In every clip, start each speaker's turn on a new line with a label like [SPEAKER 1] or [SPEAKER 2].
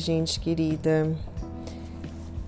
[SPEAKER 1] gente querida.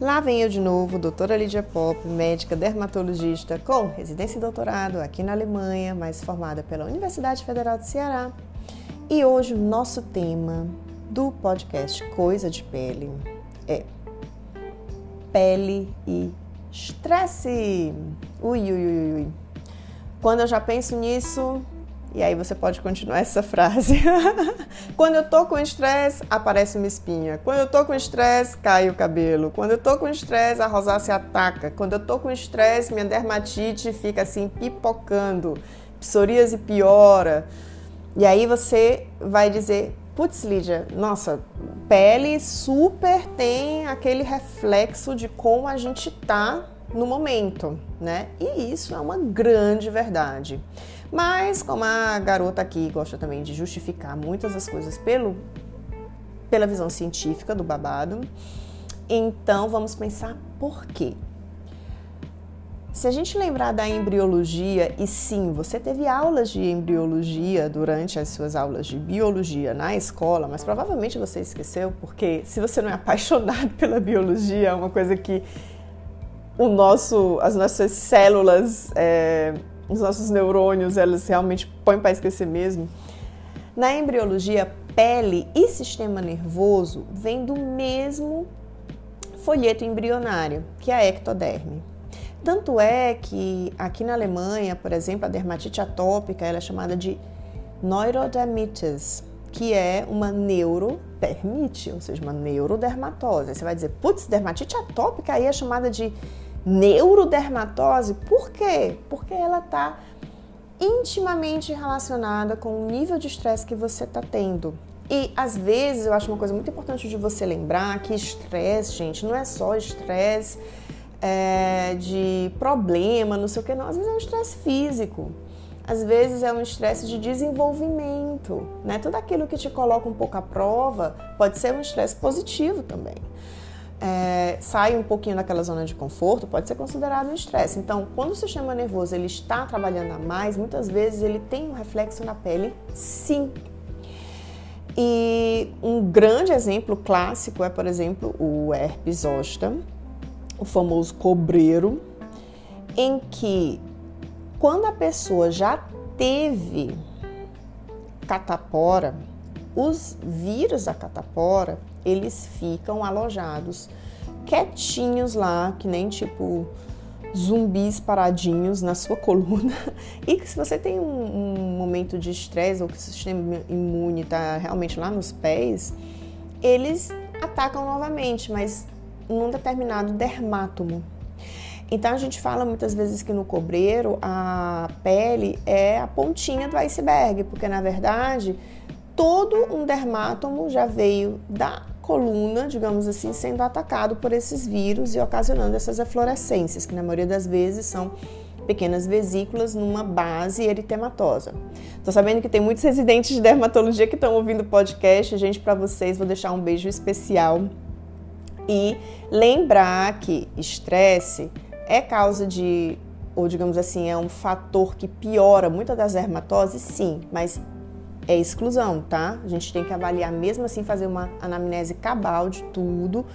[SPEAKER 1] Lá vem eu de novo, doutora Lídia Pop, médica dermatologista com residência e doutorado aqui na Alemanha, mas formada pela Universidade Federal do Ceará. E hoje o nosso tema do podcast Coisa de Pele é pele e estresse. Ui, ui, ui, ui. Quando eu já penso nisso, e aí você pode continuar essa frase. Quando eu tô com estresse, aparece uma espinha. Quando eu tô com estresse, cai o cabelo. Quando eu tô com estresse, a rosácea ataca. Quando eu tô com estresse, minha dermatite fica assim pipocando. Psoríase piora. E aí você vai dizer, putz, Lídia, nossa, pele super tem aquele reflexo de como a gente tá no momento, né? E isso é uma grande verdade. Mas como a garota aqui gosta também de justificar muitas das coisas pelo, pela visão científica do babado, então vamos pensar por quê. Se a gente lembrar da embriologia, e sim, você teve aulas de embriologia durante as suas aulas de biologia na escola, mas provavelmente você esqueceu, porque se você não é apaixonado pela biologia, é uma coisa que o nosso, as nossas células é, os nossos neurônios, elas realmente põem para esquecer mesmo. Na embriologia, pele e sistema nervoso vêm do mesmo folheto embrionário, que é a ectoderme. Tanto é que aqui na Alemanha, por exemplo, a dermatite atópica ela é chamada de neurodermitis, que é uma neurodermite, ou seja, uma neurodermatose. Você vai dizer, putz, dermatite atópica aí é chamada de neurodermatose, por quê? Porque ela está intimamente relacionada com o nível de estresse que você está tendo. E às vezes eu acho uma coisa muito importante de você lembrar que estresse, gente, não é só estresse é, de problema, não sei o que, não. Às vezes é um estresse físico. Às vezes é um estresse de desenvolvimento, né? Tudo aquilo que te coloca um pouco à prova pode ser um estresse positivo também é, sai um pouquinho daquela zona de conforto, pode ser considerado um estresse. Então, quando o sistema nervoso ele está trabalhando a mais, muitas vezes ele tem um reflexo na pele, sim. E um grande exemplo clássico é, por exemplo, o herpes zoster, o famoso cobreiro, em que quando a pessoa já teve catapora, os vírus da catapora eles ficam alojados quietinhos lá, que nem tipo zumbis paradinhos na sua coluna. E que se você tem um, um momento de estresse ou que o sistema imune está realmente lá nos pés, eles atacam novamente, mas num determinado dermátomo. Então a gente fala muitas vezes que no cobreiro a pele é a pontinha do iceberg, porque na verdade todo um dermátomo já veio da coluna, digamos assim, sendo atacado por esses vírus e ocasionando essas eflorescências, que na maioria das vezes são pequenas vesículas numa base eritematosa. Tô sabendo que tem muitos residentes de dermatologia que estão ouvindo o podcast. Gente, para vocês vou deixar um beijo especial e lembrar que estresse é causa de ou digamos assim, é um fator que piora muitas das dermatoses, sim, mas é exclusão, tá? A gente tem que avaliar mesmo assim, fazer uma anamnese cabal de tudo.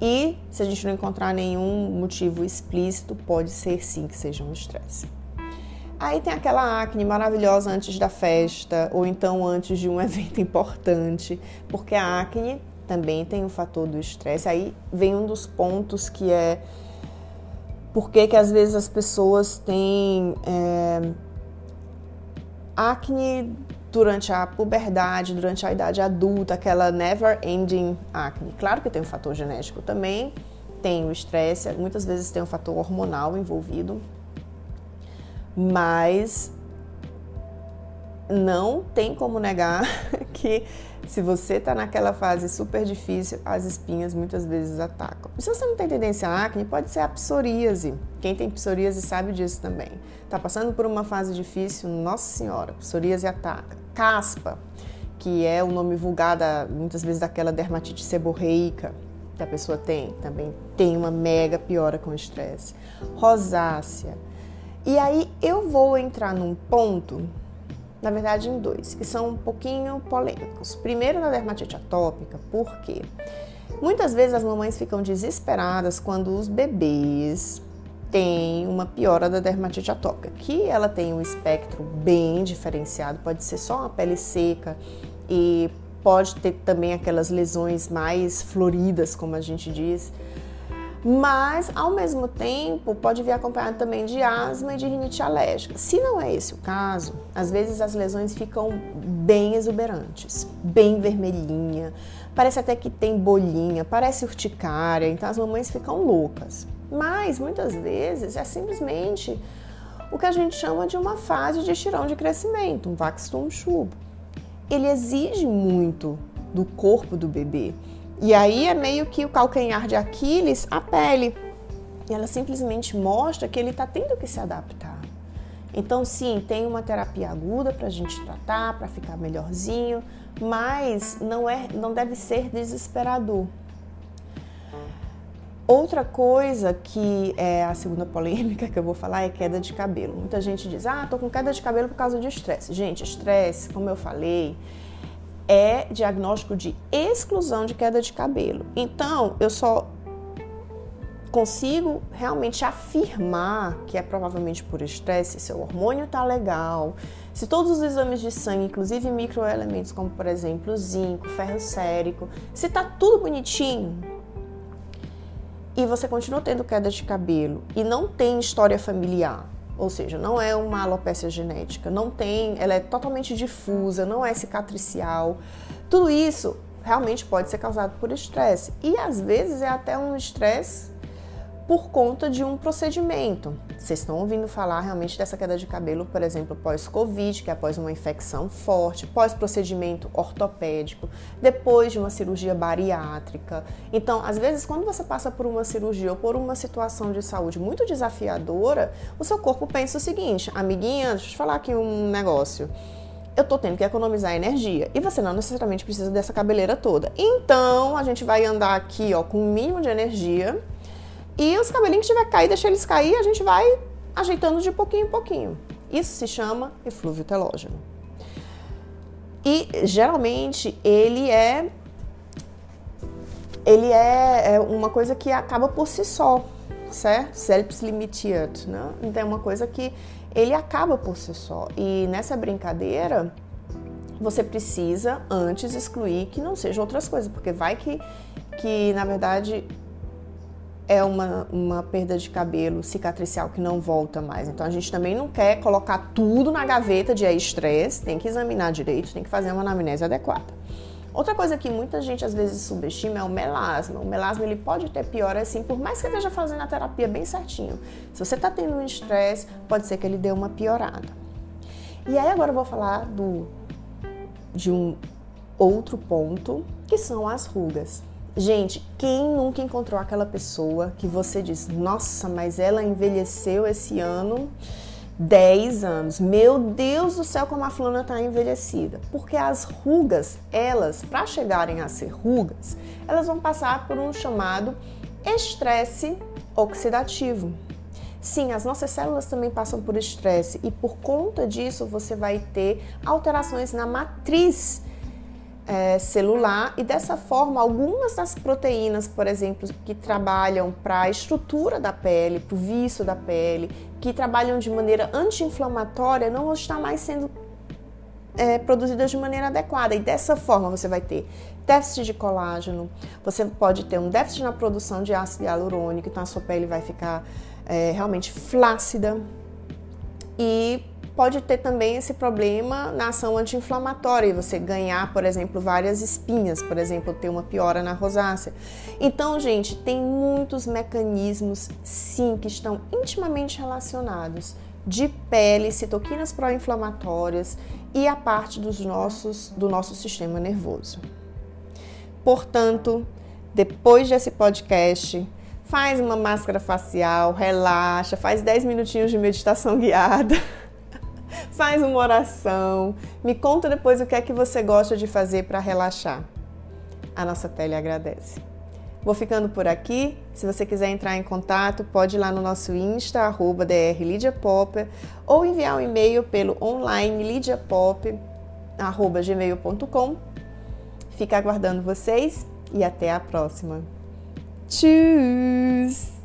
[SPEAKER 1] E se a gente não encontrar nenhum motivo explícito, pode ser sim que seja um estresse. Aí tem aquela acne maravilhosa antes da festa ou então antes de um evento importante, porque a acne também tem o fator do estresse. Aí vem um dos pontos que é por que, que às vezes as pessoas têm é, acne durante a puberdade, durante a idade adulta, aquela never ending acne. Claro que tem um fator genético também, tem o estresse, muitas vezes tem um fator hormonal envolvido, mas não tem como negar que se você está naquela fase super difícil, as espinhas muitas vezes atacam. Se você não tem tendência à acne, pode ser a psoríase. Quem tem psoríase sabe disso também. Está passando por uma fase difícil, nossa senhora, psoríase ataca. Caspa, que é o nome vulgar muitas vezes daquela dermatite seborreica que a pessoa tem, também tem uma mega piora com estresse. Rosácea. E aí eu vou entrar num ponto na verdade em dois, que são um pouquinho polêmicos. Primeiro na dermatite atópica, porque Muitas vezes as mamães ficam desesperadas quando os bebês têm uma piora da dermatite atópica, que ela tem um espectro bem diferenciado, pode ser só uma pele seca e pode ter também aquelas lesões mais floridas, como a gente diz, mas ao mesmo tempo pode vir acompanhado também de asma e de rinite alérgica. Se não é esse o caso, às vezes as lesões ficam bem exuberantes, bem vermelhinha, parece até que tem bolinha, parece urticária, então as mamães ficam loucas. Mas muitas vezes é simplesmente o que a gente chama de uma fase de estirão de crescimento, um Wachstum Schub. Ele exige muito do corpo do bebê. E aí é meio que o calcanhar de Aquiles, a pele. E ela simplesmente mostra que ele está tendo que se adaptar. Então, sim, tem uma terapia aguda para a gente tratar, para ficar melhorzinho, mas não, é, não deve ser desesperador. Outra coisa que é a segunda polêmica que eu vou falar é queda de cabelo. Muita gente diz: ah, tô com queda de cabelo por causa de estresse. Gente, estresse, como eu falei, é diagnóstico de exclusão de queda de cabelo. Então, eu só consigo realmente afirmar que é provavelmente por estresse, se o hormônio tá legal, se todos os exames de sangue, inclusive microelementos como por exemplo zinco, ferro sérico, se tá tudo bonitinho e você continua tendo queda de cabelo e não tem história familiar, ou seja, não é uma alopecia genética, não tem, ela é totalmente difusa, não é cicatricial. Tudo isso realmente pode ser causado por estresse e às vezes é até um estresse por conta de um procedimento. Vocês estão ouvindo falar realmente dessa queda de cabelo, por exemplo, pós-Covid, que é após uma infecção forte, pós-procedimento ortopédico, depois de uma cirurgia bariátrica. Então, às vezes, quando você passa por uma cirurgia ou por uma situação de saúde muito desafiadora, o seu corpo pensa o seguinte: amiguinha, deixa eu te falar aqui um negócio eu tô tendo que economizar energia. E você não necessariamente precisa dessa cabeleira toda. Então, a gente vai andar aqui, ó, com o mínimo de energia e os cabelinhos que tiver caído, deixa eles cair, a gente vai ajeitando de pouquinho em pouquinho. Isso se chama eflúvio telógeno. E geralmente ele é ele é, é uma coisa que acaba por si só, certo? Selbstlimitiert, né? Então é uma coisa que ele acaba por si só. E nessa brincadeira, você precisa antes excluir que não sejam outras coisas, porque vai que, que na verdade é uma, uma perda de cabelo cicatricial que não volta mais. Então a gente também não quer colocar tudo na gaveta de estresse, tem que examinar direito, tem que fazer uma anamnese adequada. Outra coisa que muita gente às vezes subestima é o melasma. O melasma ele pode ter pior assim, por mais que esteja fazendo a terapia bem certinho. Se você está tendo um estresse, pode ser que ele dê uma piorada. E aí agora eu vou falar do, de um outro ponto, que são as rugas. Gente, quem nunca encontrou aquela pessoa que você diz, nossa, mas ela envelheceu esse ano 10 anos. Meu Deus do céu, como a fulana está envelhecida. Porque as rugas, elas, para chegarem a ser rugas, elas vão passar por um chamado estresse oxidativo. Sim, as nossas células também passam por estresse e por conta disso você vai ter alterações na matriz é, celular e dessa forma algumas das proteínas, por exemplo, que trabalham para a estrutura da pele, para o vício da pele, que trabalham de maneira anti-inflamatória, não vão estar mais sendo é, produzidas de maneira adequada. E dessa forma você vai ter déficit de colágeno, você pode ter um déficit na produção de ácido hialurônico, então a sua pele vai ficar é, realmente flácida. E pode ter também esse problema na ação anti-inflamatória e você ganhar, por exemplo, várias espinhas, por exemplo, ter uma piora na rosácea. Então, gente, tem muitos mecanismos, sim, que estão intimamente relacionados de pele, citoquinas pró-inflamatórias e a parte dos nossos, do nosso sistema nervoso. Portanto, depois desse podcast, faz uma máscara facial, relaxa, faz 10 minutinhos de meditação guiada. faz uma oração, me conta depois o que é que você gosta de fazer para relaxar. A nossa pele agradece. Vou ficando por aqui. Se você quiser entrar em contato, pode ir lá no nosso Insta, arroba drlidiapop, ou enviar um e-mail pelo online lidiapop, arroba gmail.com. Fica aguardando vocês e até a próxima. Tchau!